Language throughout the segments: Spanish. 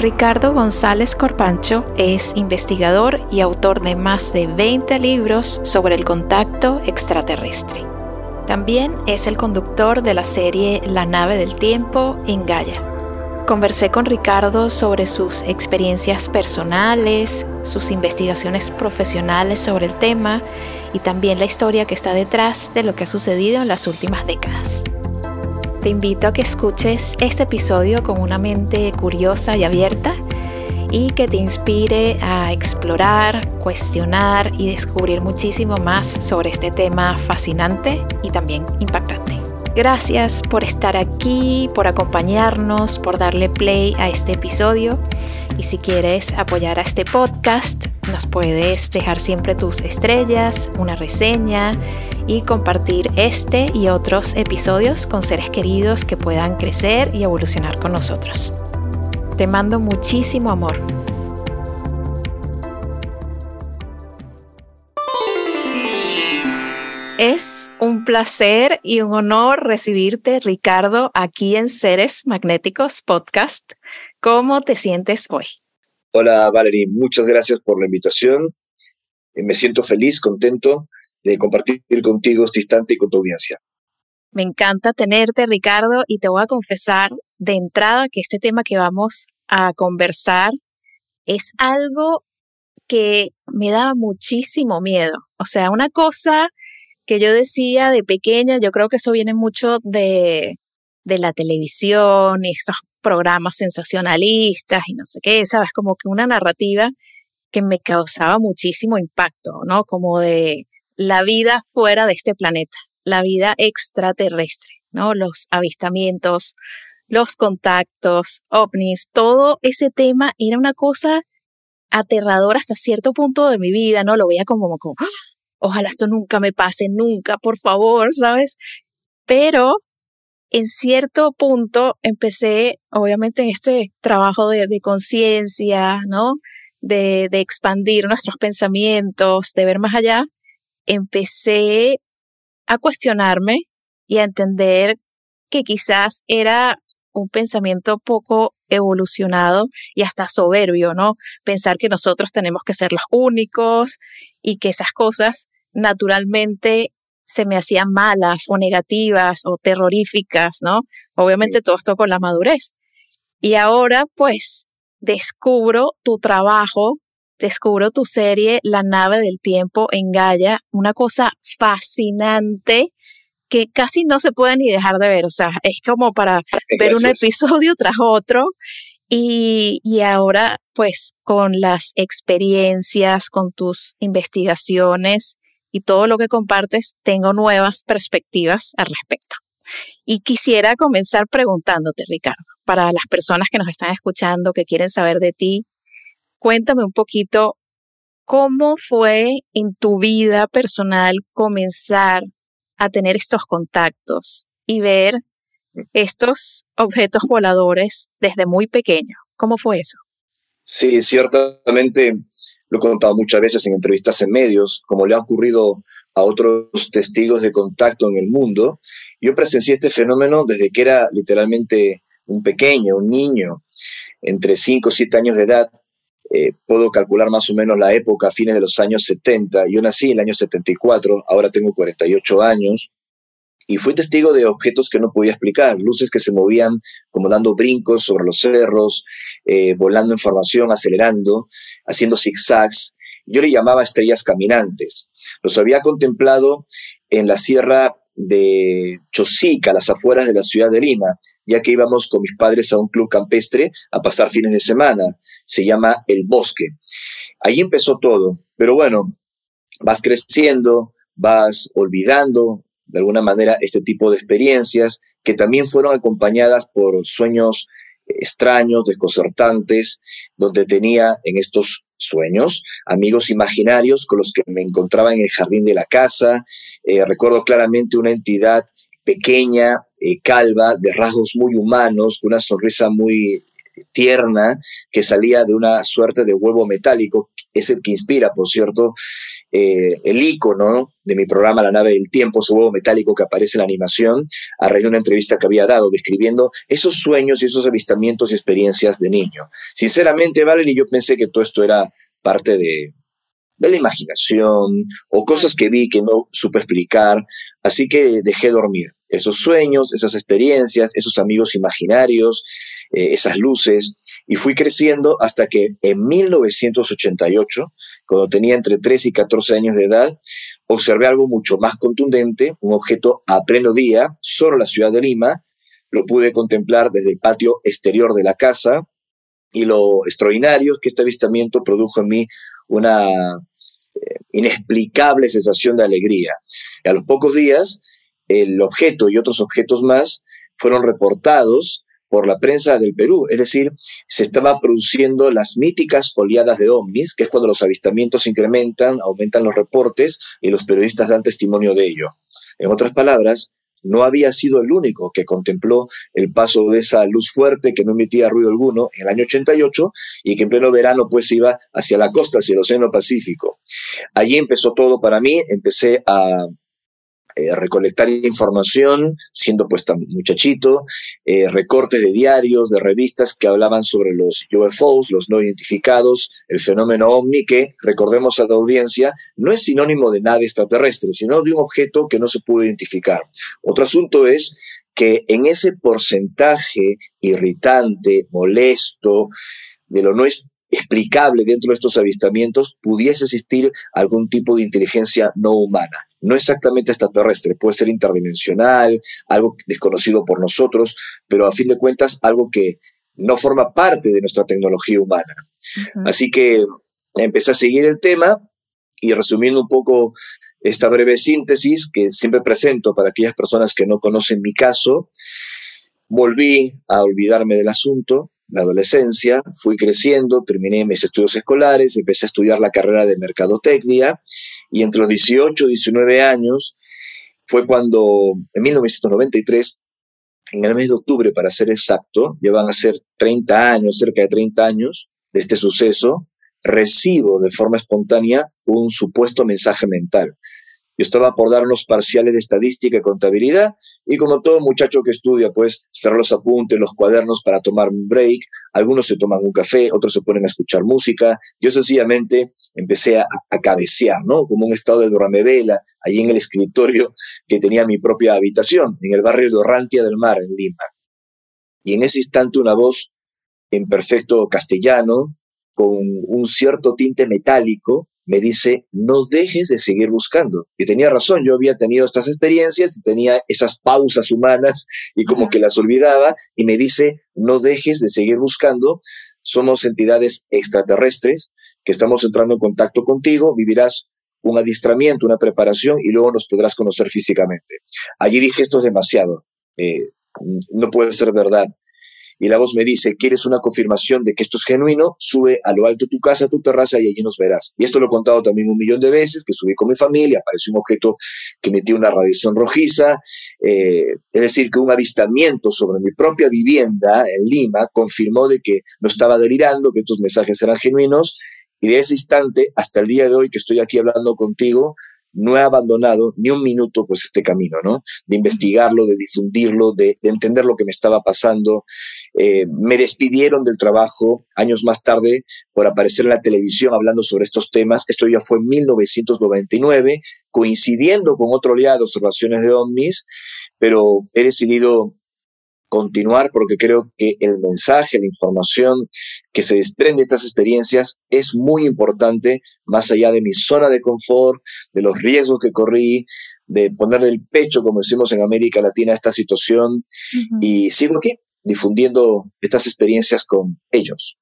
Ricardo González Corpancho es investigador y autor de más de 20 libros sobre el contacto extraterrestre. También es el conductor de la serie La nave del tiempo en Gaia. Conversé con Ricardo sobre sus experiencias personales, sus investigaciones profesionales sobre el tema y también la historia que está detrás de lo que ha sucedido en las últimas décadas. Te invito a que escuches este episodio con una mente curiosa y abierta y que te inspire a explorar, cuestionar y descubrir muchísimo más sobre este tema fascinante y también impactante. Gracias por estar aquí, por acompañarnos, por darle play a este episodio. Y si quieres apoyar a este podcast, nos puedes dejar siempre tus estrellas, una reseña y compartir este y otros episodios con seres queridos que puedan crecer y evolucionar con nosotros. Te mando muchísimo amor. Es un placer y un honor recibirte, Ricardo, aquí en Seres Magnéticos Podcast. ¿Cómo te sientes hoy? Hola, Valerie. Muchas gracias por la invitación. Eh, me siento feliz, contento de compartir contigo este instante y con tu audiencia. Me encanta tenerte, Ricardo, y te voy a confesar de entrada que este tema que vamos a conversar es algo que me daba muchísimo miedo. O sea, una cosa que yo decía de pequeña, yo creo que eso viene mucho de, de la televisión y estos programas sensacionalistas y no sé qué, sabes, como que una narrativa que me causaba muchísimo impacto, ¿no? Como de la vida fuera de este planeta, la vida extraterrestre, ¿no? Los avistamientos, los contactos, ovnis, todo ese tema era una cosa aterradora hasta cierto punto de mi vida, ¿no? Lo veía como, como ¡Ah! ojalá esto nunca me pase, nunca, por favor, ¿sabes? Pero en cierto punto empecé, obviamente, en este trabajo de, conciencia, ¿no? De, de expandir nuestros pensamientos, de ver más allá, empecé a cuestionarme y a entender que quizás era un pensamiento poco evolucionado y hasta soberbio, ¿no? Pensar que nosotros tenemos que ser los únicos y que esas cosas naturalmente se me hacían malas o negativas o terroríficas, ¿no? Obviamente todo esto con la madurez. Y ahora pues descubro tu trabajo descubro tu serie La nave del tiempo en Gaia, una cosa fascinante que casi no se puede ni dejar de ver, o sea, es como para ver un episodio tras otro y, y ahora pues con las experiencias, con tus investigaciones y todo lo que compartes, tengo nuevas perspectivas al respecto. Y quisiera comenzar preguntándote, Ricardo, para las personas que nos están escuchando, que quieren saber de ti, Cuéntame un poquito cómo fue en tu vida personal comenzar a tener estos contactos y ver estos objetos voladores desde muy pequeño. ¿Cómo fue eso? Sí, ciertamente lo he contado muchas veces en entrevistas en medios, como le ha ocurrido a otros testigos de contacto en el mundo. Yo presencié este fenómeno desde que era literalmente un pequeño, un niño, entre 5 o 7 años de edad. Eh, puedo calcular más o menos la época a fines de los años 70. Yo nací en el año 74, ahora tengo 48 años, y fui testigo de objetos que no podía explicar, luces que se movían como dando brincos sobre los cerros, eh, volando en formación, acelerando, haciendo zigzags. Yo le llamaba estrellas caminantes. Los había contemplado en la sierra de Chosica, a las afueras de la ciudad de Lima, ya que íbamos con mis padres a un club campestre a pasar fines de semana. Se llama El Bosque. Ahí empezó todo. Pero bueno, vas creciendo, vas olvidando de alguna manera este tipo de experiencias que también fueron acompañadas por sueños extraños, desconcertantes, donde tenía en estos sueños, amigos imaginarios con los que me encontraba en el jardín de la casa. Eh, recuerdo claramente una entidad pequeña, eh, calva, de rasgos muy humanos, con una sonrisa muy tierna que salía de una suerte de huevo metálico, es el que inspira, por cierto, eh, el icono de mi programa La nave del tiempo, ese huevo metálico que aparece en la animación, a raíz de una entrevista que había dado, describiendo esos sueños y esos avistamientos y experiencias de niño. Sinceramente, Valerie, yo pensé que todo esto era parte de, de la imaginación o cosas que vi que no supe explicar, así que dejé dormir esos sueños, esas experiencias, esos amigos imaginarios, eh, esas luces, y fui creciendo hasta que en 1988, cuando tenía entre 3 y 14 años de edad, observé algo mucho más contundente, un objeto a pleno día, solo la ciudad de Lima, lo pude contemplar desde el patio exterior de la casa, y lo extraordinario es que este avistamiento produjo en mí una inexplicable sensación de alegría. Y a los pocos días el objeto y otros objetos más fueron reportados por la prensa del Perú, es decir, se estaban produciendo las míticas oleadas de ovnis, que es cuando los avistamientos incrementan, aumentan los reportes y los periodistas dan testimonio de ello. En otras palabras, no había sido el único que contempló el paso de esa luz fuerte que no emitía ruido alguno en el año 88 y que en pleno verano pues iba hacia la costa, hacia el Océano Pacífico. Allí empezó todo para mí, empecé a eh, recolectar información, siendo pues tan muchachito, eh, recortes de diarios, de revistas que hablaban sobre los UFOs, los no identificados, el fenómeno ovni, que, recordemos a la audiencia, no es sinónimo de nave extraterrestre, sino de un objeto que no se pudo identificar. Otro asunto es que en ese porcentaje irritante, molesto, de lo no explicable dentro de estos avistamientos pudiese existir algún tipo de inteligencia no humana. No exactamente extraterrestre, puede ser interdimensional, algo desconocido por nosotros, pero a fin de cuentas algo que no forma parte de nuestra tecnología humana. Así que empecé a seguir el tema y resumiendo un poco esta breve síntesis que siempre presento para aquellas personas que no conocen mi caso, volví a olvidarme del asunto, la adolescencia, fui creciendo, terminé mis estudios escolares, empecé a estudiar la carrera de mercadotecnia y entre los 18 y 19 años fue cuando, en 1993, en el mes de octubre, para ser exacto, llevan a ser 30 años, cerca de 30 años de este suceso, recibo de forma espontánea un supuesto mensaje mental. Yo estaba por dar unos parciales de estadística y contabilidad y como todo muchacho que estudia, pues cerrar los apuntes, los cuadernos para tomar un break. Algunos se toman un café, otros se ponen a escuchar música. Yo sencillamente empecé a, cabecear, ¿no? Como un estado de vela allí en el escritorio que tenía mi propia habitación, en el barrio de Orrantia del Mar, en Lima. Y en ese instante una voz en perfecto castellano, con un cierto tinte metálico, me dice, no dejes de seguir buscando. Y tenía razón, yo había tenido estas experiencias, y tenía esas pausas humanas y como que las olvidaba, y me dice, no dejes de seguir buscando, somos entidades extraterrestres que estamos entrando en contacto contigo, vivirás un adiestramiento, una preparación y luego nos podrás conocer físicamente. Allí dije, esto es demasiado, eh, no puede ser verdad y la voz me dice, ¿quieres una confirmación de que esto es genuino? Sube a lo alto de tu casa, a tu terraza y allí nos verás. Y esto lo he contado también un millón de veces, que subí con mi familia, apareció un objeto que emitía una radiación rojiza, eh, es decir, que un avistamiento sobre mi propia vivienda en Lima confirmó de que no estaba delirando, que estos mensajes eran genuinos, y de ese instante hasta el día de hoy que estoy aquí hablando contigo, no he abandonado ni un minuto pues este camino, ¿no? De investigarlo, de difundirlo, de, entender lo que me estaba pasando. Eh, me despidieron del trabajo años más tarde por aparecer en la televisión hablando sobre estos temas. Esto ya fue en 1999, coincidiendo con otro oleada de observaciones de ovnis, pero he decidido continuar porque creo que el mensaje, la información que se desprende de estas experiencias es muy importante, más allá de mi zona de confort, de los riesgos que corrí, de poner el pecho, como decimos en América Latina, a esta situación. Y sigo aquí difundiendo estas experiencias con ellos.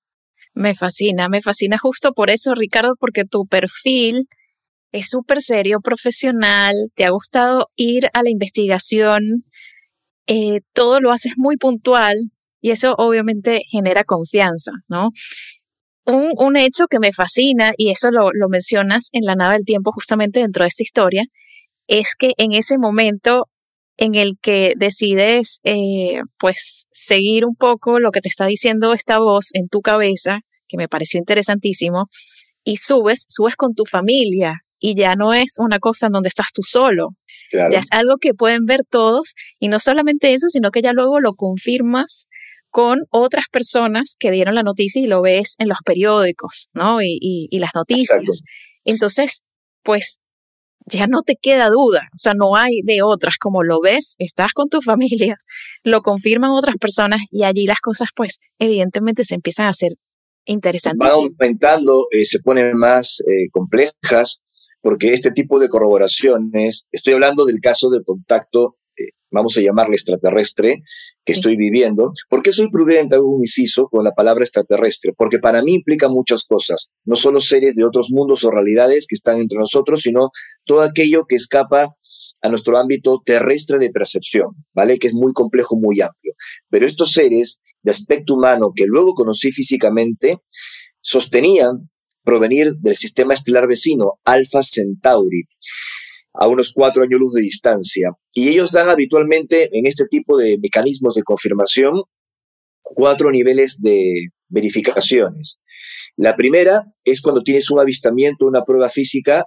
Me fascina, me fascina justo por eso, Ricardo, porque tu perfil es súper serio, profesional, te ha gustado ir a la investigación, eh, todo lo haces muy puntual, Y eso obviamente genera confianza, ¿no? Un, hecho que me fascina, y eso lo, lo mencionas en la nave del tiempo justamente dentro de esta historia, es que en ese momento en el que decides, eh, pues, seguir un poco lo que te está diciendo esta voz en tu cabeza, que me pareció interesantísimo, y subes, subes con tu familia, y ya no es una cosa en donde estás tú solo. Ya es algo que pueden ver todos, y no solamente eso, sino que ya luego lo confirmas con otras personas que dieron la noticia y lo ves en los periódicos, ¿no? Y, y, las noticias. Entonces, pues ya no te queda duda, o sea, no hay de otras, como lo ves, estás con tu familia, lo confirman otras personas y allí las cosas pues evidentemente se empiezan a hacer interesantes. Van aumentando, eh, se ponen más eh, complejas, porque este tipo de corroboraciones, estoy hablando del caso de contacto vamos a llamarle extraterrestre, que estoy viviendo. ¿Por qué soy prudente, hago un inciso con la palabra extraterrestre? Porque para mí implica muchas cosas, no solo seres de otros mundos o realidades que están entre nosotros, sino todo aquello que escapa a nuestro ámbito terrestre de percepción, ¿vale? Que es muy complejo, muy amplio. Pero estos seres de aspecto humano que luego conocí físicamente, sostenían provenir del sistema estelar vecino, Alpha Centauri a unos cuatro años luz de distancia. Y ellos dan habitualmente en este tipo de mecanismos de confirmación cuatro niveles de verificaciones. La primera es cuando tienes un avistamiento, una prueba física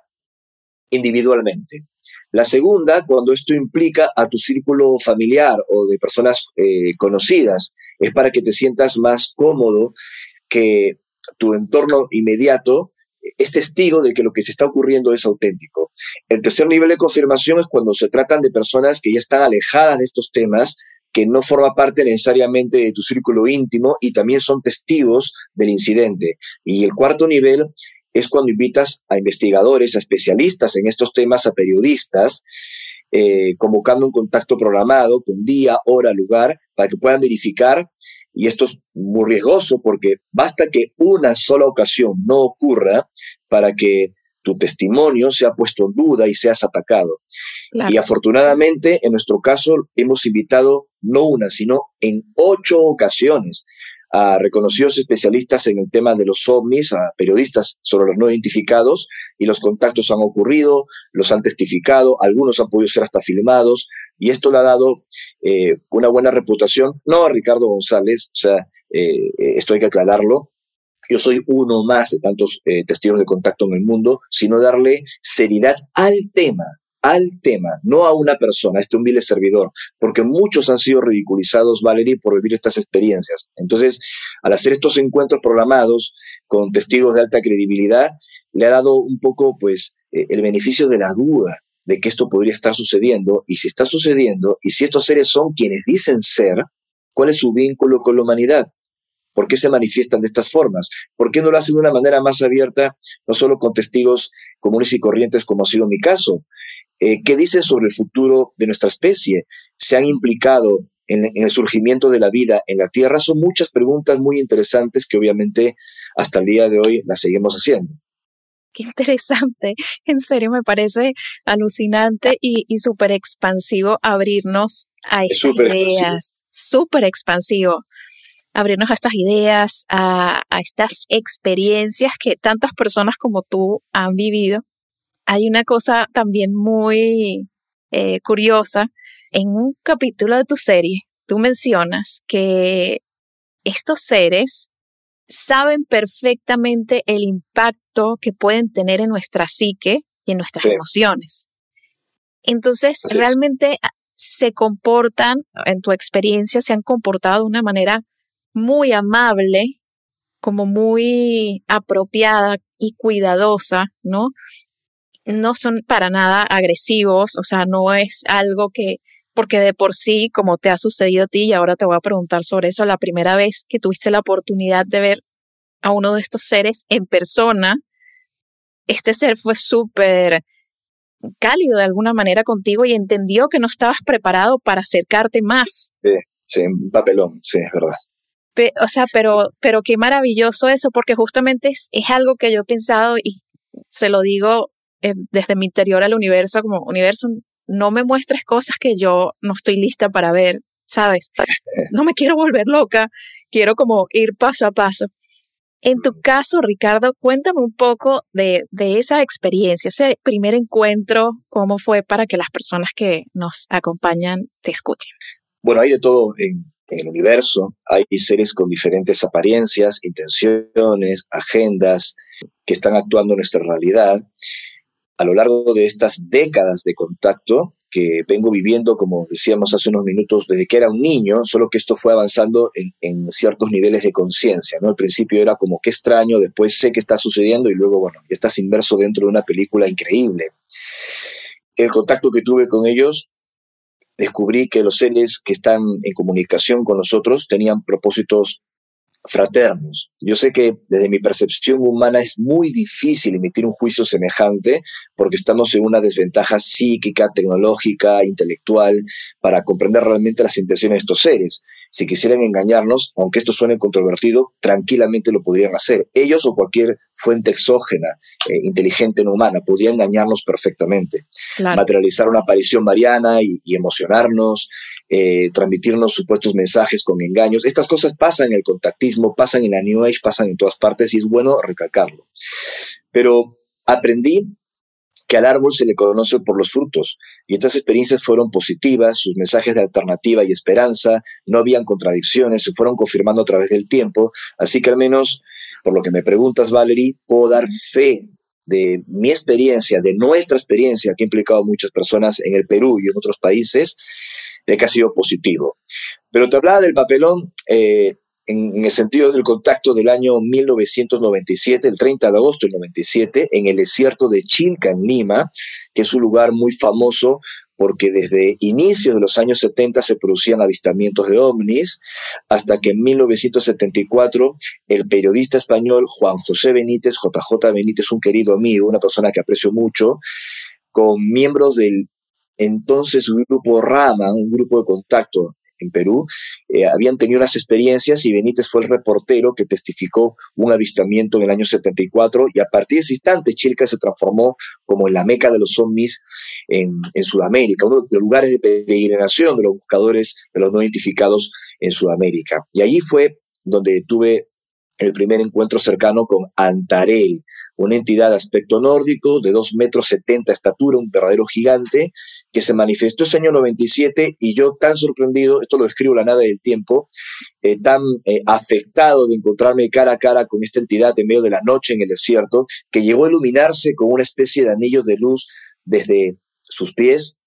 individualmente. La segunda, cuando esto implica a tu círculo familiar o de personas eh, conocidas, es para que te sientas más cómodo que tu entorno inmediato es testigo de que lo que se está ocurriendo es auténtico. El tercer nivel de confirmación es cuando se tratan de personas que ya están alejadas de estos temas, que no forma parte necesariamente de tu círculo íntimo y también son testigos del incidente. Y el cuarto nivel es cuando invitas a investigadores, a especialistas en estos temas, a periodistas, eh, convocando un contacto programado con día, hora, lugar, para que puedan verificar y esto es muy riesgoso porque basta que una sola ocasión no ocurra para que tu testimonio sea puesto en duda y seas atacado. Y afortunadamente, en nuestro caso, hemos invitado no una, sino en ocho ocasiones a reconocidos especialistas en el tema de los ovnis, a periodistas sobre los no identificados, y los contactos han ocurrido, los han testificado, algunos han podido ser hasta filmados, y esto le ha dado eh, una buena reputación, no a Ricardo González, o sea, eh, eh, esto hay que aclararlo, yo soy uno más de tantos testigos de contacto en el mundo, sino darle seriedad al tema, al tema, no a una persona, a este humilde servidor, porque muchos han sido ridiculizados, Valerie, por vivir estas experiencias. Entonces, al hacer estos encuentros programados con testigos de alta credibilidad, le ha dado un poco, pues, el beneficio de la duda, de que esto podría estar sucediendo, y si está sucediendo, y si estos seres son quienes dicen ser, ¿cuál es su vínculo con la humanidad? ¿Por qué se manifiestan de estas formas? ¿Por qué no lo hacen de una manera más abierta, no solo con testigos comunes y corrientes como ha sido mi caso? Eh, ¿Qué dicen sobre el futuro de nuestra especie? ¿Se han implicado en, en, el surgimiento de la vida en la Tierra? Son muchas preguntas muy interesantes que obviamente hasta el día de hoy las seguimos haciendo qué interesante. En serio, me parece alucinante y, y súper expansivo abrirnos a estas ideas. Súper expansivo. Abrirnos a estas ideas, a, a, estas experiencias que tantas personas como tú han vivido. Hay una cosa también muy eh, curiosa. En un capítulo de tu serie, tú mencionas que estos seres saben perfectamente el impacto que pueden tener en nuestra psique y en nuestras emociones. Entonces, realmente ah, se comportan, en tu experiencia, se han comportado de una manera muy amable, como muy apropiada y cuidadosa, ¿no? No son para nada agresivos, o sea, no es algo que, porque de por sí, como te ha sucedido a ti, y ahora te voy a preguntar sobre eso, la primera vez que tuviste la oportunidad de ver a uno de estos seres en persona, este ser fue súper cálido de alguna manera contigo y entendió que no estabas preparado para acercarte más. Sí, sí, un papelón, sí, es verdad. o sea, pero, pero qué maravilloso eso, porque justamente es, es algo que yo he pensado y se lo digo eh, desde mi interior al universo, como universo, no me muestres cosas que yo no estoy lista para ver. ¿sabes? No me quiero volver loca, quiero como ir paso a paso. En tu caso, Ricardo, cuéntame un poco de, de, esa experiencia, ese primer encuentro, cómo fue para que las personas que nos acompañan te escuchen. Bueno, hay de todo en, en el universo, hay seres con diferentes apariencias, intenciones, agendas, que están actuando en nuestra realidad. A lo largo de estas décadas de contacto, que vengo viviendo, como decíamos hace unos minutos, desde que era un niño, solo que esto fue avanzando en, ciertos niveles de conciencia, ¿no? Al principio era como qué extraño, después sé que está sucediendo y luego, bueno, estás inmerso dentro de una película increíble. El contacto que tuve con ellos, descubrí que los seres que están en comunicación con nosotros tenían propósitos fraternos. Yo sé que desde mi percepción humana es muy difícil emitir un juicio semejante porque estamos en una desventaja psíquica, tecnológica, intelectual para comprender realmente las intenciones de estos seres. Si quisieran engañarnos, aunque esto suene controvertido, tranquilamente lo podrían hacer. Ellos o cualquier fuente exógena, eh, inteligente no humana, podrían engañarnos perfectamente. Materializar una aparición mariana y, y emocionarnos, eh, transmitirnos supuestos mensajes con engaños. Estas cosas pasan en el contactismo, pasan en la New Age, pasan en todas partes y es bueno recalcarlo. Pero aprendí que al árbol se le conoce por los frutos, y estas experiencias fueron positivas, sus mensajes de alternativa y esperanza, no habían contradicciones, se fueron confirmando a través del tiempo, así que al menos, por lo que me preguntas, Valerie, puedo dar fe de mi experiencia, de nuestra experiencia, que ha implicado a muchas personas en el Perú y en otros países, de que ha sido positivo. Pero te hablaba del papelón eh, en, el sentido del contacto del año 1997, el 30 de agosto del 97, en el desierto de Chilca, en Lima, que es un lugar muy famoso porque desde inicios de los años 70 se producían avistamientos de ovnis, hasta que en 1974 el periodista español Juan José Benítez, JJ Benítez, un querido amigo, una persona que aprecio mucho, con miembros del entonces grupo Rama, un grupo de contacto en Perú, eh, habían tenido unas experiencias y Benítez fue el reportero que testificó un avistamiento en el año 74 y a partir de ese instante Chilca se transformó como en la meca de los ovnis en, en Sudamérica, uno de los lugares de peregrinación de los buscadores de los no identificados en Sudamérica. Y allí fue donde tuve el primer encuentro cercano con Antarel, una entidad de aspecto nórdico, de 2 metros 70 estatura, un verdadero gigante, que se manifestó ese año 97 y yo tan sorprendido, esto lo describo la nave del tiempo, eh, tan eh, afectado de encontrarme cara a cara con esta entidad en medio de la noche en el desierto, que llegó a iluminarse con una especie de anillo de luz desde sus pies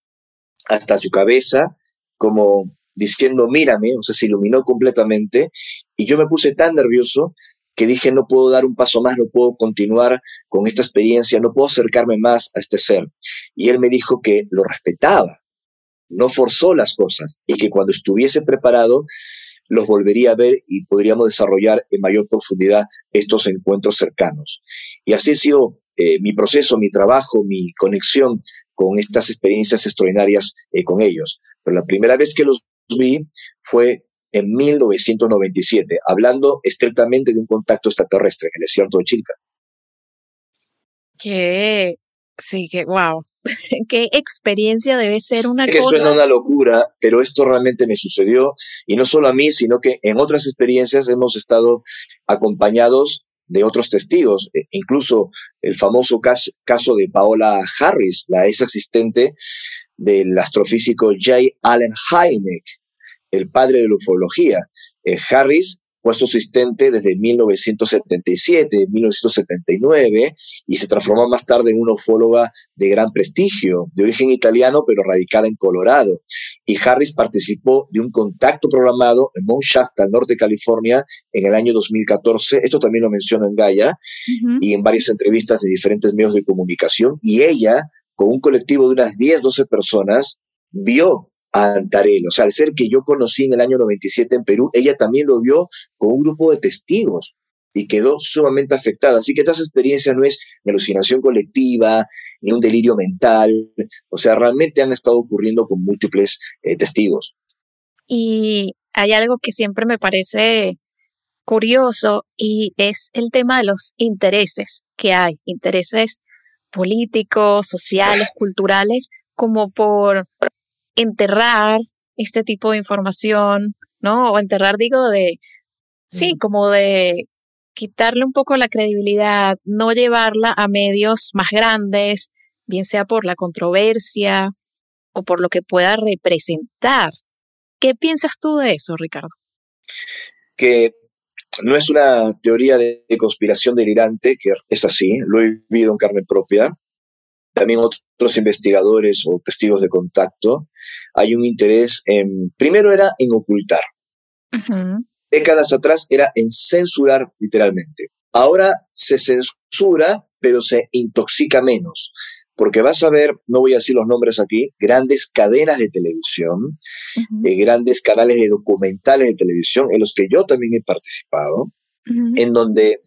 hasta su cabeza, como diciendo, mírame, o sea, se iluminó completamente, y yo me puse tan nervioso que dije, no puedo dar un paso más, no puedo continuar con esta experiencia, no puedo acercarme más a este ser. Y él me dijo que lo respetaba, no forzó las cosas y que cuando estuviese preparado los volvería a ver y podríamos desarrollar en mayor profundidad estos encuentros cercanos. Y así ha sido eh, mi proceso, mi trabajo, mi conexión con estas experiencias extraordinarias eh, con ellos. Pero la primera vez que los vi fue en 1997, hablando estrictamente de un contacto extraterrestre en el desierto de Chilca. Qué, sí, que, wow, qué experiencia debe ser una que cosa. suena una locura, pero esto realmente me sucedió, y no solo a mí, sino que en otras experiencias hemos estado acompañados de otros testigos, e incluso el famoso caso de Paola Harris, la ex asistente del astrofísico J. Allen Hynek, el padre de la ufología. Eh, Harris fue su asistente desde 1977, 1979, y se transformó más tarde en una ufóloga de gran prestigio, de origen italiano, pero radicada en Colorado. Y Harris participó de un contacto programado en Mount Shasta, norte de California, en el año 2014. Esto también lo menciono en Gaia, y en varias entrevistas de diferentes medios de comunicación. Y ella, con un colectivo de unas 10, 12 personas, vio a Antarel. O sea, al ser que yo conocí en el año 97 en Perú, ella también lo vio con un grupo de testigos y quedó sumamente afectada. Así que esta experiencia no es de alucinación colectiva, ni un delirio mental. O sea, realmente han estado ocurriendo con múltiples eh, testigos. Y hay algo que siempre me parece curioso y es el tema de los intereses que hay, intereses políticos, sociales, culturales, como por enterrar este tipo de información, ¿no? O enterrar, digo, de, sí, como de quitarle un poco la credibilidad, no llevarla a medios más grandes, bien sea por la controversia o por lo que pueda representar. ¿Qué piensas tú de eso, Ricardo? Que no es una teoría de conspiración delirante, que es así, lo he vivido en carne propia. También otros investigadores o testigos de contacto, hay un interés en, primero era en ocultar. Décadas atrás era en censurar literalmente. Ahora se censura, pero se intoxica menos porque vas a ver, no voy a decir los nombres aquí, grandes cadenas de televisión, eh, grandes canales de documentales de televisión, en los que yo también he participado, en donde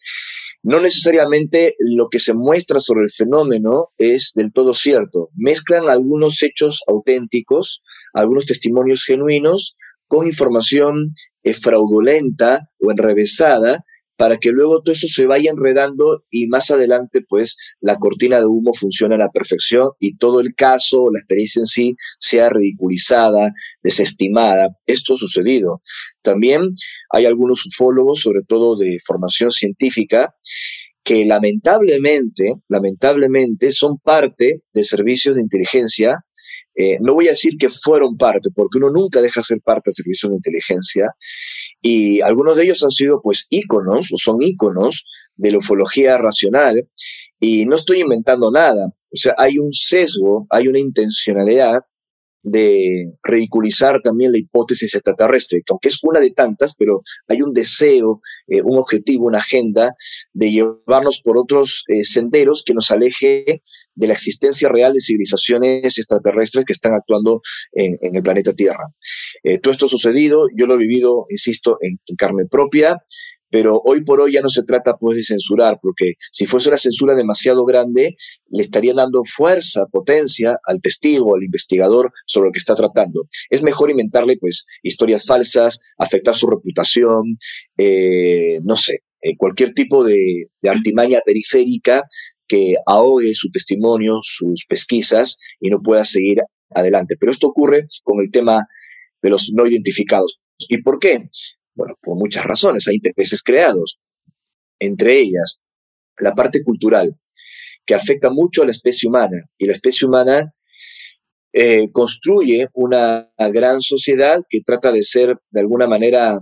no necesariamente lo que se muestra sobre el fenómeno es del todo cierto. Mezclan algunos hechos auténticos, algunos testimonios genuinos, con información eh, fraudulenta o enrevesada para que luego todo eso se vaya enredando y más adelante pues la cortina de humo funcione a la perfección y todo el caso, la experiencia en sí sea ridiculizada, desestimada. Esto ha sucedido. También hay algunos ufólogos, sobre todo de formación científica, que lamentablemente, lamentablemente son parte de servicios de inteligencia eh, no voy a decir que fueron parte, porque uno nunca deja ser parte del servicio de inteligencia, y algunos de ellos han sido pues íconos, o son íconos de la ufología racional, y no estoy inventando nada, o sea, hay un sesgo, hay una intencionalidad de ridiculizar también la hipótesis extraterrestre, que aunque es una de tantas, pero hay un deseo, eh, un objetivo, una agenda de llevarnos por otros eh, senderos que nos aleje de la existencia real de civilizaciones extraterrestres que están actuando en, el planeta Tierra. Eh, todo esto ha sucedido, yo lo he vivido, insisto, en, carne propia, pero hoy por hoy ya no se trata pues de censurar, porque si fuese una censura demasiado grande, le estaría dando fuerza, potencia al testigo, al investigador sobre lo que está tratando. Es mejor inventarle pues historias falsas, afectar su reputación, eh, no sé, eh, cualquier tipo de, de artimaña periférica que ahogue su testimonio, sus pesquisas y no pueda seguir adelante. Pero esto ocurre con el tema de los no identificados. ¿Y por qué? Bueno, por muchas razones. Hay intereses creados. Entre ellas, la parte cultural, que afecta mucho a la especie humana. Y la especie humana eh, construye una gran sociedad que trata de ser de alguna manera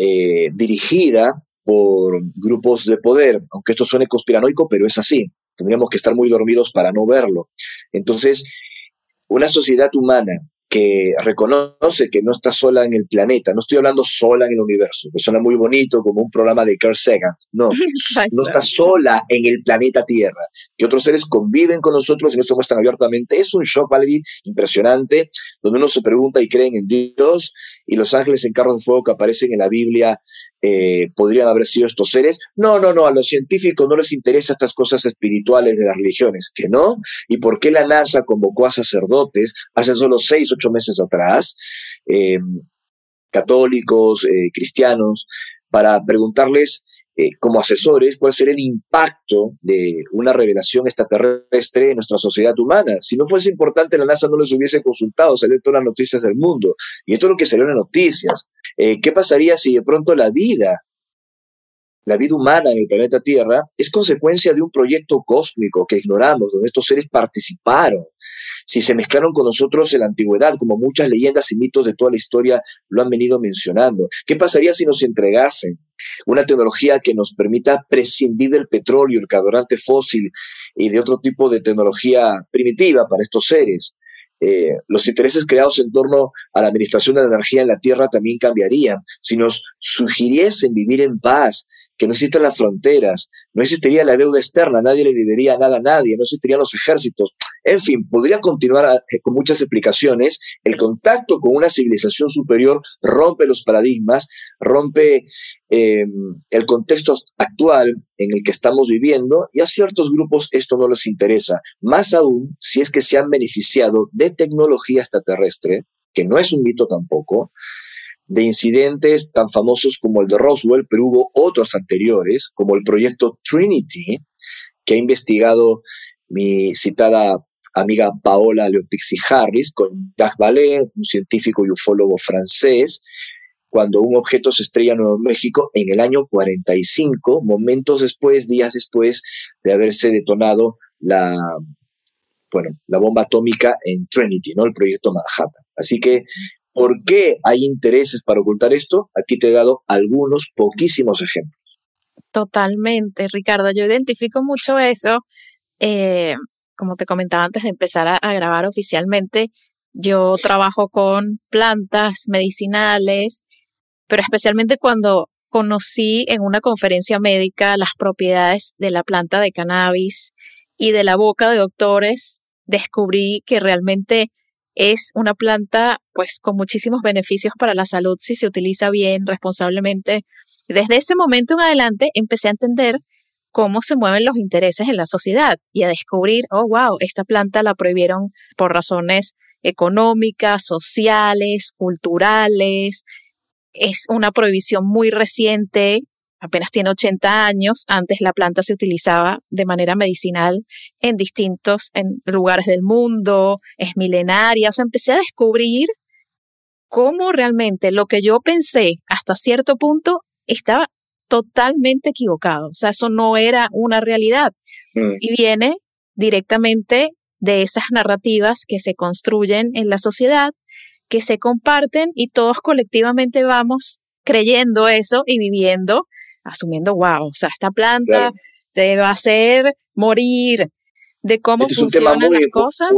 eh, dirigida por grupos de poder, aunque esto suene conspiranoico, pero es así tendríamos que estar muy dormidos para no verlo. Entonces, una sociedad humana que reconoce que no está sola en el planeta, no estoy hablando sola en el universo, que suena muy bonito como un programa de Carl Sagan, no, no está sola en el planeta Tierra, que otros seres conviven con nosotros y nos muestran abiertamente, es un shock, Valerie, impresionante, donde uno se pregunta y creen en Dios y los ángeles en carros de fuego que aparecen en la Biblia eh, podrían haber sido estos seres. No, no, no, a los científicos no les interesan estas cosas espirituales de las religiones, que no. ¿Y por qué la NASA convocó a sacerdotes hace solo seis, ocho meses atrás, eh, católicos, eh, cristianos, para preguntarles eh, como asesores cuál sería el impacto de una revelación extraterrestre en nuestra sociedad humana. Si no fuese importante, la NASA no les hubiese consultado, salieron todas las noticias del mundo. Y esto es lo que salió en las noticias. Eh, ¿Qué pasaría si de pronto la vida, la vida humana en el planeta Tierra, es consecuencia de un proyecto cósmico que ignoramos, donde estos seres participaron? Si se mezclaron con nosotros en la antigüedad, como muchas leyendas y mitos de toda la historia lo han venido mencionando. ¿Qué pasaría si nos entregasen una tecnología que nos permita prescindir del petróleo, el carburante fósil y de otro tipo de tecnología primitiva para estos seres? Eh, los intereses creados en torno a la administración de la energía en la Tierra también cambiarían. Si nos sugiriesen vivir en paz, que no existan las fronteras, no existiría la deuda externa, nadie le debería nada a nadie, no existirían los ejércitos. En fin, podría continuar eh, con muchas explicaciones. El contacto con una civilización superior rompe los paradigmas, rompe em, el contexto actual en el que estamos viviendo y a ciertos grupos esto no les interesa. Más aún si es que se han beneficiado de tecnología extraterrestre, que no es un mito tampoco, de incidentes tan famosos como el de Roswell, pero hubo otros anteriores, como el proyecto Trinity, que ha investigado mi citada amiga Paola Leopixi Harris, con Jacques Vallée, un científico y ufólogo francés, cuando un objeto se estrella en Nuevo México en el año 45, momentos después, días después de haberse detonado la, bueno, la bomba atómica en Trinity, ¿no? El proyecto Manhattan. Así que, ¿por qué hay intereses para ocultar esto? Aquí te he dado algunos poquísimos ejemplos. Totalmente, Ricardo. Yo identifico mucho eso. Eh, como te comentaba antes de empezar a, grabar oficialmente, yo trabajo con plantas medicinales, pero especialmente cuando conocí en una conferencia médica las propiedades de la planta de cannabis y de la boca de doctores, descubrí que realmente es una planta pues con muchísimos beneficios para la salud si se utiliza bien, responsablemente. Desde ese momento en adelante empecé a entender cómo se mueven los intereses en la sociedad y a descubrir, oh, wow, esta planta la prohibieron por razones económicas, sociales, culturales. Es una prohibición muy reciente, apenas tiene 80 años. Antes la planta se utilizaba de manera medicinal en distintos en lugares del mundo, es milenaria. O sea, empecé a descubrir cómo realmente lo que yo pensé hasta cierto punto estaba totalmente equivocado. O sea, eso no era una realidad. Mm. Y viene directamente de esas narrativas que se construyen en la sociedad, que se comparten y todos colectivamente vamos creyendo eso y viviendo, asumiendo, wow, o sea, esta planta te va a hacer morir, de cómo este funcionan las cosas.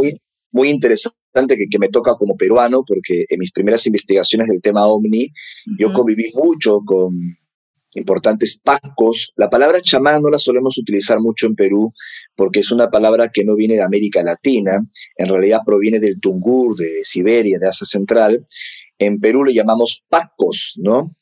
Muy, interesante que, me toca como peruano, porque en mis primeras investigaciones del tema OVNI, yo conviví mucho con importantes pacos. La palabra chamán no la solemos utilizar mucho en Perú porque es una palabra que no viene de América Latina, en realidad proviene del Tungur, de Siberia, de Asia Central. En Perú le llamamos pacos, ¿no?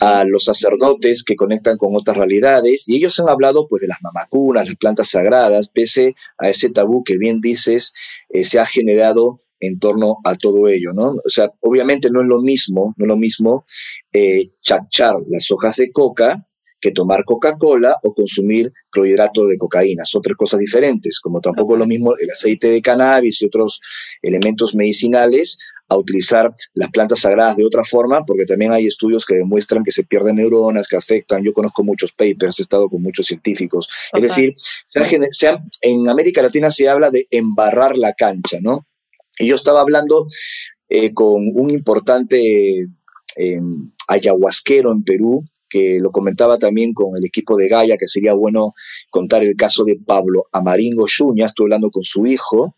A los sacerdotes que conectan con otras realidades y ellos han hablado pues de las mamacunas, las plantas sagradas, pese a ese tabú que bien dices eh, se ha generado en torno a todo ello, ¿no? O sea, obviamente no es lo mismo, no es lo mismo eh, chachar las hojas de coca que tomar Coca-Cola o consumir clorhidrato de cocaína. Son tres cosas diferentes, como tampoco es lo mismo el aceite de cannabis y otros elementos medicinales a utilizar las plantas sagradas de otra forma, porque también hay estudios que demuestran que se pierden neuronas, que afectan. Yo conozco muchos papers, he estado con muchos científicos. Es decir, en América Latina se habla de embarrar la cancha, ¿no? Y yo estaba hablando eh, con un importante eh, ayahuasquero en Perú, que lo comentaba también con el equipo de Gaia, que sería bueno contar el caso de Pablo Amaringo Yuña, estoy hablando con su hijo,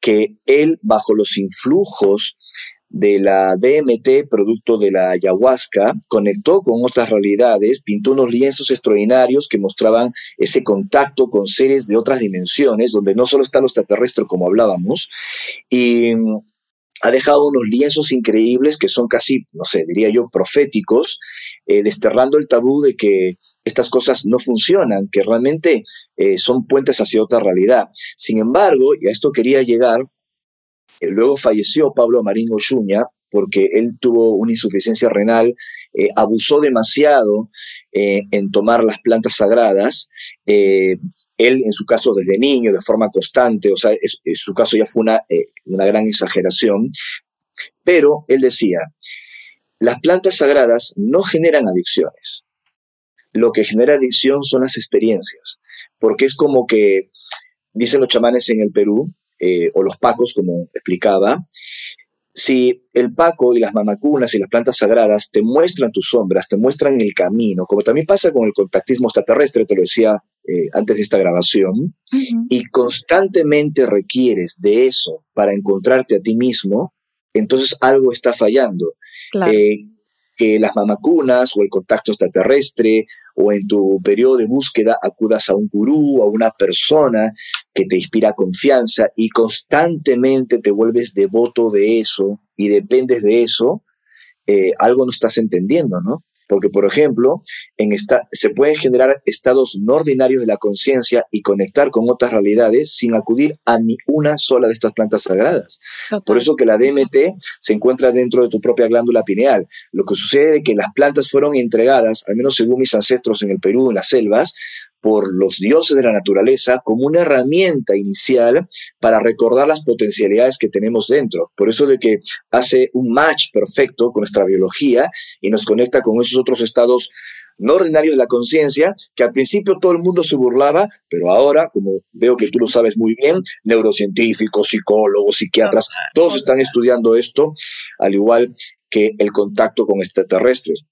que él, bajo los influjos de la DMT, producto de la ayahuasca, conectó con otras realidades, pintó unos lienzos extraordinarios que mostraban ese contacto con seres de otras dimensiones, donde no solo está lo extraterrestre como hablábamos, y ha dejado unos lienzos increíbles que son casi, no sé, diría yo, proféticos, eh, desterrando el tabú de que estas cosas no funcionan, que realmente eh, son puentes hacia otra realidad. Sin embargo, y a esto quería llegar, eh, luego falleció Pablo Maringo Yuña porque él tuvo una insuficiencia renal, abusó demasiado en tomar las plantas sagradas. Él, en su caso, desde niño, de forma constante, o sea, en su caso ya fue una, una gran exageración, pero él decía, las plantas sagradas no generan adicciones. Lo que genera adicción son las experiencias, porque es como que, dicen los chamanes en el Perú, eh, o los pacos, como explicaba, si el paco y las mamacunas y las plantas sagradas te muestran tus sombras, te muestran el camino, como también pasa con el contactismo extraterrestre, te lo decía eh, antes de esta grabación, y constantemente requieres de eso para encontrarte a ti mismo, entonces algo está fallando. Eh, que las mamacunas o el contacto extraterrestre o en tu periodo de búsqueda acudas a un gurú, a una persona que te inspira confianza y constantemente te vuelves devoto de eso y dependes de eso, eh, algo no estás entendiendo, ¿no? Porque, por ejemplo, en esta, se pueden generar estados no ordinarios de la conciencia y conectar con otras realidades sin acudir a ni una sola de estas plantas sagradas. Por eso que la DMT se encuentra dentro de tu propia glándula pineal. Lo que sucede es que las plantas fueron entregadas, al menos según mis ancestros en el Perú, en las selvas, por los dioses de la naturaleza como una herramienta inicial para recordar las potencialidades que tenemos dentro. Por eso de que hace un match perfecto con nuestra biología y nos conecta con esos otros estados no ordinarios de la conciencia, que al principio todo el mundo se burlaba, pero ahora, como veo que tú lo sabes muy bien, neurocientíficos, psicólogos, psiquiatras, todos están estudiando esto, al igual que el contacto con extraterrestres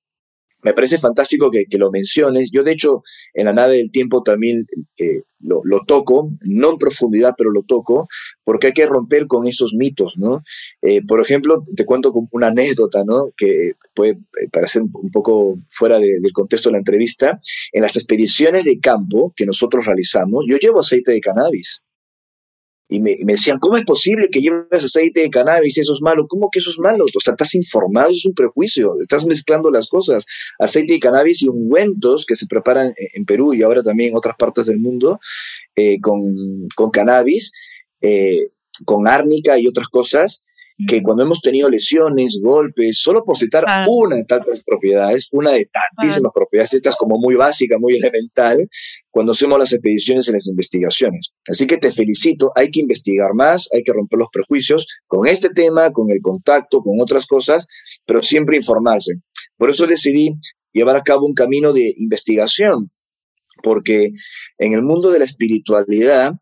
me parece fantástico que, lo menciones. Yo, de hecho, en la nave del tiempo también eh, lo, toco, no en profundidad, pero lo toco, porque hay que romper con esos mitos, ¿no? Eh, por ejemplo, te cuento una anécdota, ¿no? Que puede eh, parecer un poco fuera del contexto de la entrevista. En las expediciones de campo que nosotros realizamos, yo llevo aceite de cannabis. Y me, decían, ¿cómo es posible que lleves aceite de cannabis? Eso es malo. ¿Cómo que eso es malo? O sea, estás informado, es un prejuicio. Estás mezclando las cosas. Aceite de cannabis y ungüentos que se preparan en Perú y ahora también en otras partes del mundo eh, con, con, cannabis, eh, con árnica y otras cosas que cuando hemos tenido lesiones, golpes, solo por citar ah. una de tantas propiedades, una de tantísimas ah. propiedades, estas como muy básica, muy elemental, cuando hacemos las expediciones y las investigaciones. Así que te felicito, hay que investigar más, hay que romper los prejuicios con este tema, con el contacto, con otras cosas, pero siempre informarse. Por eso decidí llevar a cabo un camino de investigación, porque en el mundo de la espiritualidad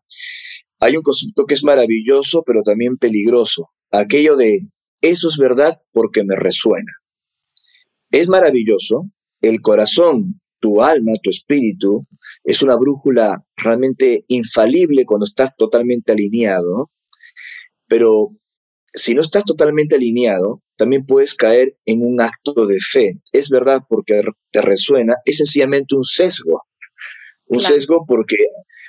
hay un concepto que es maravilloso, pero también peligroso, aquello de, eso es verdad porque me resuena. Es maravilloso, el corazón, tu alma, tu espíritu, es una brújula realmente infalible cuando estás totalmente alineado, pero si no estás totalmente alineado, también puedes caer en un acto de fe. Es verdad porque te resuena, es sencillamente un sesgo. Un sesgo porque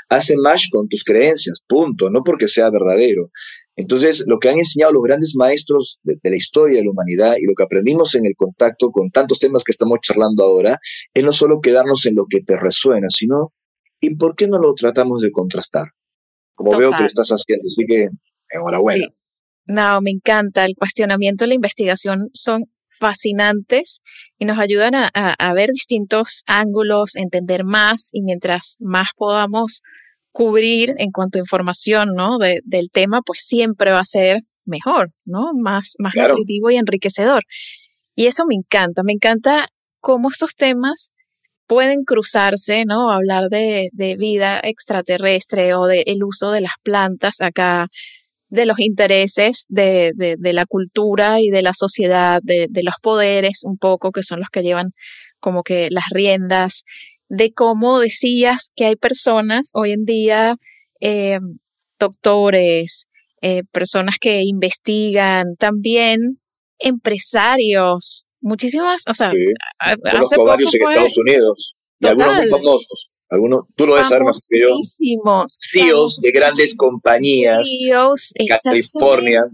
hace match con tus creencias, punto, no porque sea verdadero. Entonces, lo que han enseñado los grandes maestros de, la historia de la humanidad y lo que aprendimos en el contacto con tantos temas que estamos charlando ahora, es no solo quedarnos en lo que te resuena, sino, ¿y por qué no lo tratamos de contrastar? Como veo que lo estás haciendo, así que enhorabuena. No, me encanta. El cuestionamiento y la investigación son fascinantes y nos ayudan a, a ver distintos ángulos, entender más y mientras más podamos cubrir en cuanto a información, ¿no? del tema, pues siempre va a ser mejor, ¿no? Más, más nutritivo y enriquecedor. Y eso me encanta, me encanta cómo estos temas pueden cruzarse, ¿no? Hablar de, vida extraterrestre o del uso de las plantas acá, de los intereses de, de, la cultura y de la sociedad, de, los poderes un poco, que son los que llevan como que las riendas de cómo decías que hay personas hoy en día, eh, doctores, eh, personas que investigan, también empresarios, muchísimas, o sea, hace poco varios en Estados Unidos, y algunos muy famosos. Algunos, tú lo ves más que yo. CEOs de grandes compañías CEOs, en California.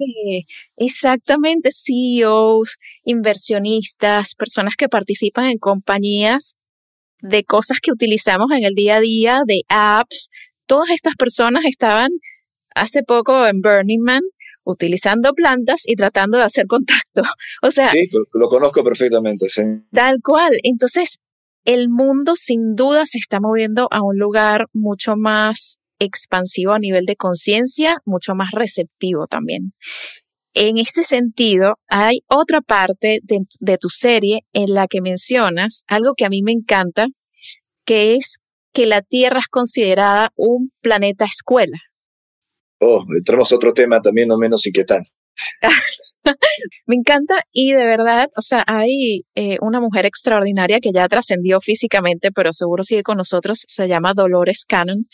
Exactamente, CEOs, inversionistas, personas que participan en compañías de cosas que utilizamos en el día a día, de apps. Todas estas personas estaban hace poco en Burning Man utilizando plantas y tratando de hacer contacto. O sea, sí, lo conozco perfectamente, sí. Tal cual. Entonces, el mundo sin duda se está moviendo a un lugar mucho más expansivo a nivel de conciencia, mucho más receptivo también. En este sentido, hay otra parte de, tu serie en la que mencionas algo que a mí me encanta, que es que la Tierra es considerada un planeta escuela. Oh, entramos a otro tema también no menos inquietante. me encanta y de verdad, o sea, hay eh, una mujer extraordinaria que ya trascendió físicamente, pero seguro sigue con nosotros, se llama Dolores Cannon.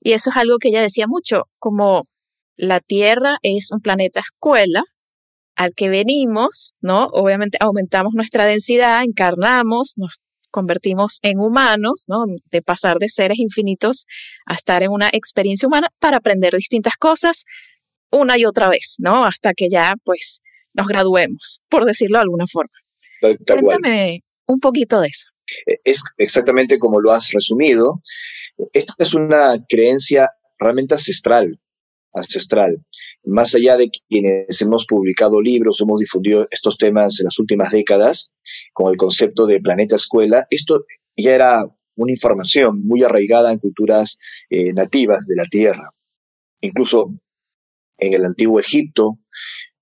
Y eso es algo que ella decía mucho, como la Tierra es un planeta escuela al que venimos, ¿no? Obviamente aumentamos nuestra densidad, encarnamos, nos convertimos en humanos, ¿no? De pasar de seres infinitos a estar en una experiencia humana para aprender distintas cosas una y otra vez, ¿no? Hasta que ya, pues, nos graduemos, por decirlo de alguna forma. Cuéntame un poquito de eso. E, es exactamente como lo has resumido. Esta es una creencia realmente ancestral ancestral. Más allá de quienes hemos publicado libros, hemos difundido estos temas en las últimas décadas con el concepto de planeta escuela, esto ya era una información muy arraigada en culturas eh, nativas de la tierra. Incluso en el antiguo Egipto,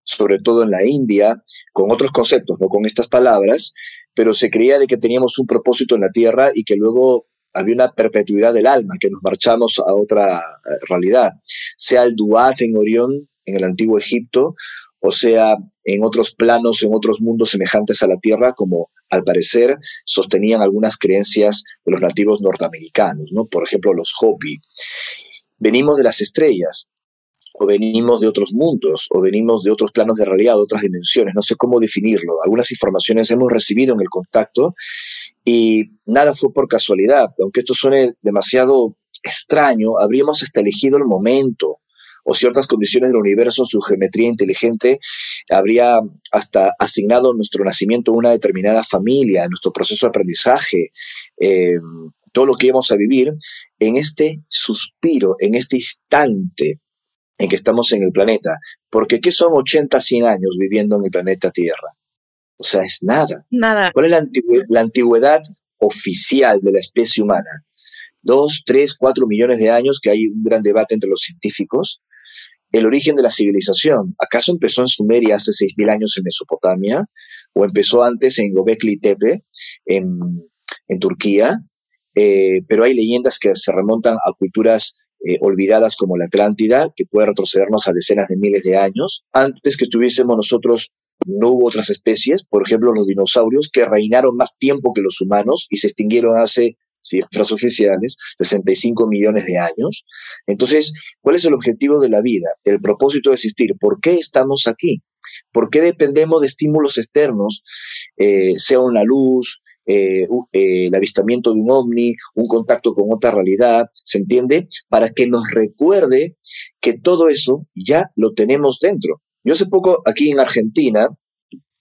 sobre todo en la India, con otros conceptos, no con estas palabras, pero se creía de que teníamos un propósito en la tierra y que luego había una perpetuidad del alma, que nos marchamos a otra eh, realidad, sea el Duat en Orión, en el antiguo Egipto, o sea en otros planos, en otros mundos semejantes a la Tierra, como al parecer sostenían algunas creencias de los nativos norteamericanos, ¿no? Por ejemplo, los Hopi. Venimos de las estrellas, o venimos de otros mundos, o venimos de otros planos de realidad, de otras dimensiones, no sé cómo definirlo. Algunas informaciones hemos recibido en el contacto y nada fue por casualidad, aunque esto suene demasiado extraño, habríamos hasta elegido el momento o ciertas condiciones del universo, su geometría inteligente, habría hasta asignado nuestro nacimiento a una determinada familia, nuestro proceso de aprendizaje, eh, todo lo que íbamos a vivir en este suspiro, en este instante en que estamos en el planeta. Porque ¿qué son 80, 100 años viviendo en el planeta Tierra? O sea, es nada. Nada. ¿Cuál es la, la antigüedad oficial de la especie humana? Dos, tres, cuatro millones de años, que hay un gran debate entre los científicos. El origen de la civilización. ¿Acaso empezó en Sumeria hace 6.000 años en Mesopotamia? ¿O empezó antes en Gobekli Tepe, en, en Turquía? Eh, pero hay leyendas que se remontan a culturas eh, olvidadas como la Atlántida, que puede retrocedernos a decenas de miles de años. Antes que estuviésemos nosotros, no hubo otras especies, por ejemplo los dinosaurios, que reinaron más tiempo que los humanos y se extinguieron hace cifras oficiales, 65 millones de años. Entonces, ¿cuál es el objetivo de la vida? El propósito de existir. ¿Por qué estamos aquí? ¿Por qué dependemos de estímulos externos, eh, sea una luz, eh, eh, el avistamiento de un ovni, un contacto con otra realidad, ¿se entiende? Para que nos recuerde que todo eso ya lo tenemos dentro. Yo hace poco aquí en Argentina,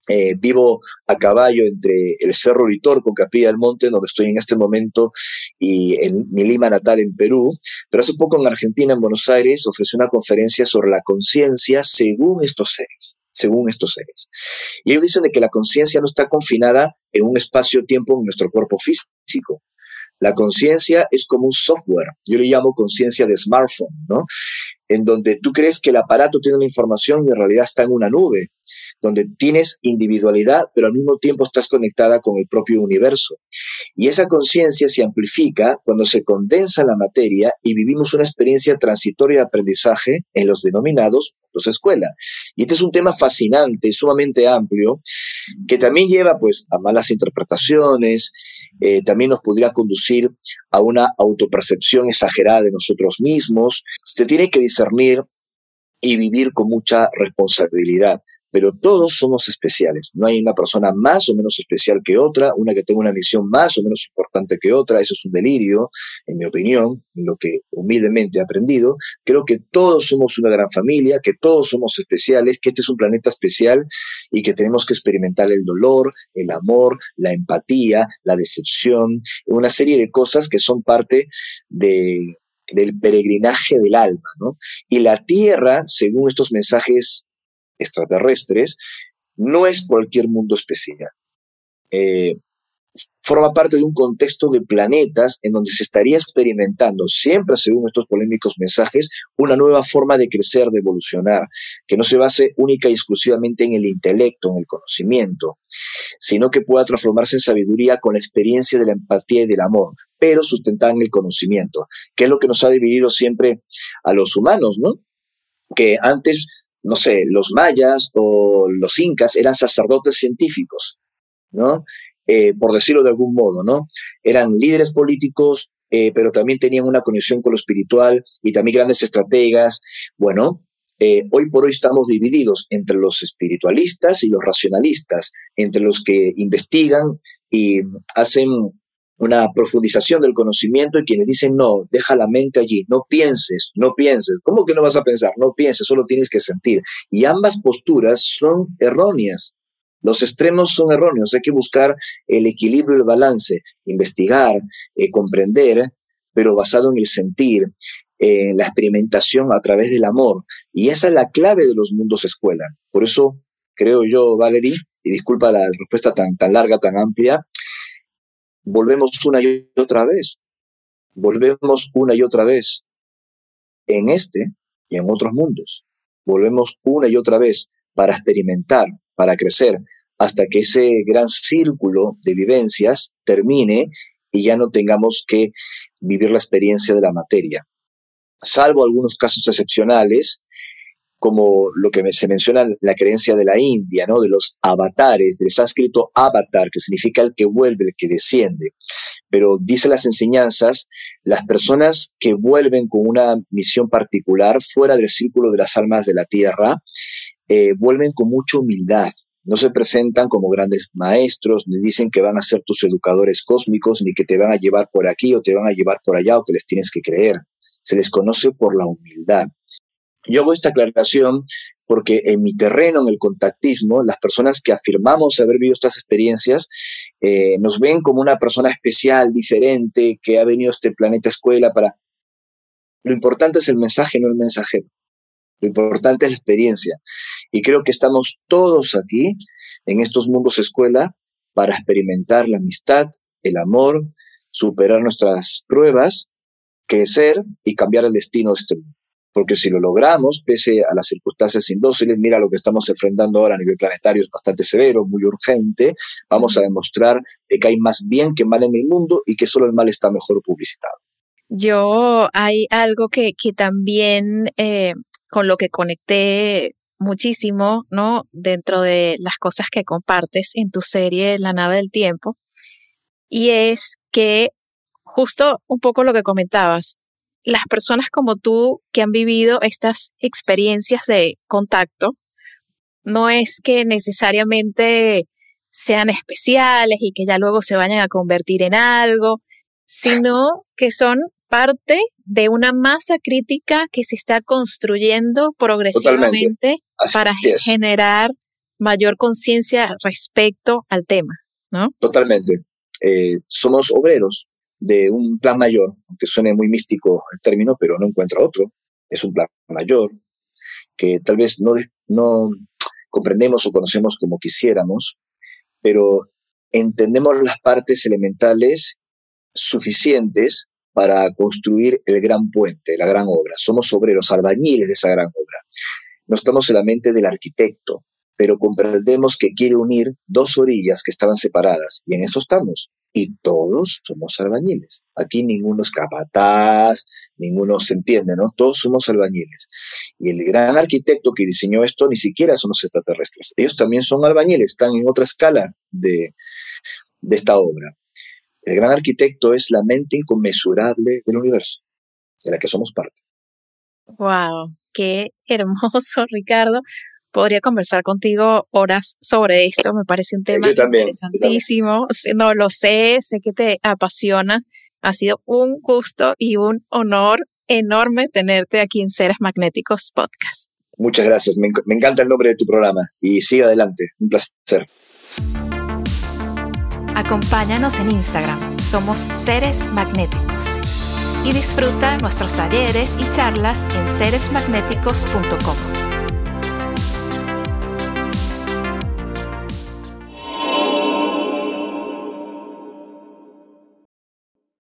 eh, vivo a caballo entre el Cerro Litorco, Capilla del Monte, donde estoy en este momento, y en mi Lima natal en Perú. Pero hace poco en Argentina, en Buenos Aires, ofrecí una conferencia sobre la conciencia según estos seres según estos seres. Y ellos dicen de que la conciencia no está confinada en un espacio-tiempo en nuestro cuerpo físico. La conciencia es como un software, yo le llamo conciencia de smartphone, ¿no? En donde tú crees que el aparato tiene la información y en realidad está en una nube, donde tienes individualidad, pero al mismo tiempo estás conectada con el propio universo. Y esa conciencia se amplifica cuando se condensa la materia y vivimos una experiencia transitoria de aprendizaje en los denominados puntos escuela. Y este es un tema fascinante, sumamente amplio, que también lleva pues a malas interpretaciones, eh, también nos podría conducir a una autopercepción exagerada de nosotros mismos. Se tiene que discernir y vivir con mucha responsabilidad pero todos somos especiales. No hay una persona más o menos especial que otra, una que tenga una misión más o menos importante que otra. Eso es un delirio, en mi opinión, lo que humildemente he aprendido. Creo que todos somos una gran familia, que todos somos especiales, que este es un planeta especial y que tenemos que experimentar el dolor, el amor, la empatía, la decepción, una serie de cosas que son parte de, del peregrinaje del alma, ¿no? Y la tierra, según estos mensajes extraterrestres, no es cualquier mundo especial. Eh, forma parte de un contexto de planetas en donde se estaría experimentando, siempre según estos polémicos mensajes, una nueva forma de crecer, de evolucionar, que no se base única y exclusivamente en el intelecto, en el conocimiento, sino que pueda transformarse en sabiduría con la experiencia de la empatía y del amor, pero sustentada en el conocimiento, que es lo que nos ha dividido siempre a los humanos, ¿no? Que antes no sé, los mayas o los incas eran sacerdotes científicos, ¿no? Eh, por decirlo de algún modo, ¿no? Eran líderes políticos, eh, pero también tenían una conexión con lo espiritual y también grandes estrategas. Bueno, eh, hoy por hoy estamos divididos entre los espiritualistas y los racionalistas, entre los que investigan y hacen una profundización del conocimiento y quienes dicen no, deja la mente allí, no pienses, no pienses. ¿Cómo que no vas a pensar? No pienses, solo tienes que sentir. Y ambas posturas son erróneas. Los extremos son erróneos. Hay que buscar el equilibrio, el balance, investigar, eh, comprender, pero basado en el sentir, en la experimentación a través del amor. Y esa es la clave de los mundos escuela. Por eso creo yo, Valerie, y disculpa la respuesta tan, tan larga, tan amplia, volvemos una y otra vez. Volvemos una y otra vez. En este y en otros mundos. Volvemos una y otra vez para experimentar, para crecer, hasta que ese gran círculo de vivencias termine y ya no tengamos que vivir la experiencia de la materia. Salvo algunos casos excepcionales, como lo que se menciona la creencia de la India, ¿no? de los avatares, del sánscrito avatar, que significa el que vuelve, el que desciende. Pero dice las enseñanzas, las personas que vuelven con una misión particular fuera del círculo de las almas de la tierra, eh, vuelven con mucha humildad, no se presentan como grandes maestros, ni dicen que van a ser tus educadores cósmicos, ni que te van a llevar por aquí o te van a llevar por allá o que les tienes que creer. Se les conoce por la humildad. Yo hago esta aclaración porque en mi terreno, en el contactismo, las personas que afirmamos haber vivido estas experiencias eh, nos ven como una persona especial, diferente, que ha venido a este planeta escuela para... Lo importante es el mensaje, no el mensajero. Lo importante es la experiencia. Y creo que estamos todos aquí, en estos mundos escuela, para experimentar la amistad, el amor, superar nuestras pruebas, crecer y cambiar el destino de este mundo. Porque si lo logramos, pese a las circunstancias indóciles, mira lo que estamos enfrentando ahora a nivel planetario, es bastante severo, muy urgente, vamos a demostrar que hay más bien que mal en el mundo y que solo el mal está mejor publicitado. Yo hay algo que, que también eh, con lo que conecté muchísimo, ¿no? Dentro de las cosas que compartes en tu serie La nave del tiempo. Y es que justo un poco lo que comentabas, las personas como tú que han vivido estas experiencias de contacto, no es que necesariamente sean especiales y que ya luego se vayan a convertir en algo, sino que son parte de una masa crítica que se está construyendo progresivamente para generar mayor conciencia respecto al tema, ¿no? Totalmente. Eh, somos obreros de un plan mayor, aunque suene muy místico el término, pero no encuentra otro. Es un plan mayor que tal vez no, no comprendemos o conocemos como quisiéramos, pero entendemos las partes elementales suficientes para construir el gran puente, la gran obra. Somos obreros, albañiles de esa gran obra. No estamos en la mente del arquitecto, pero comprendemos que quiere unir dos orillas que estaban separadas y en eso estamos. Y todos somos albañiles. Aquí ninguno es capataz, ninguno se entiende, ¿no? Todos somos albañiles. Y el gran arquitecto que diseñó esto ni siquiera son los extraterrestres. Ellos también son albañiles, están en otra escala de, de esta obra. El gran arquitecto es la mente inconmensurable del universo, de la que somos parte. Wow, qué hermoso, Ricardo. Podría conversar contigo horas sobre esto. Me parece un tema interesantísimo. No lo sé, sé que te apasiona. Ha sido un gusto y un honor enorme tenerte aquí en Seres Magnéticos Podcast. Muchas gracias. Me, me encanta el nombre de tu programa y sigue adelante. Un placer. Acompáñanos en Instagram, somos Seres Magnéticos. Y disfruta nuestros talleres y charlas en seresmagnéticos.com.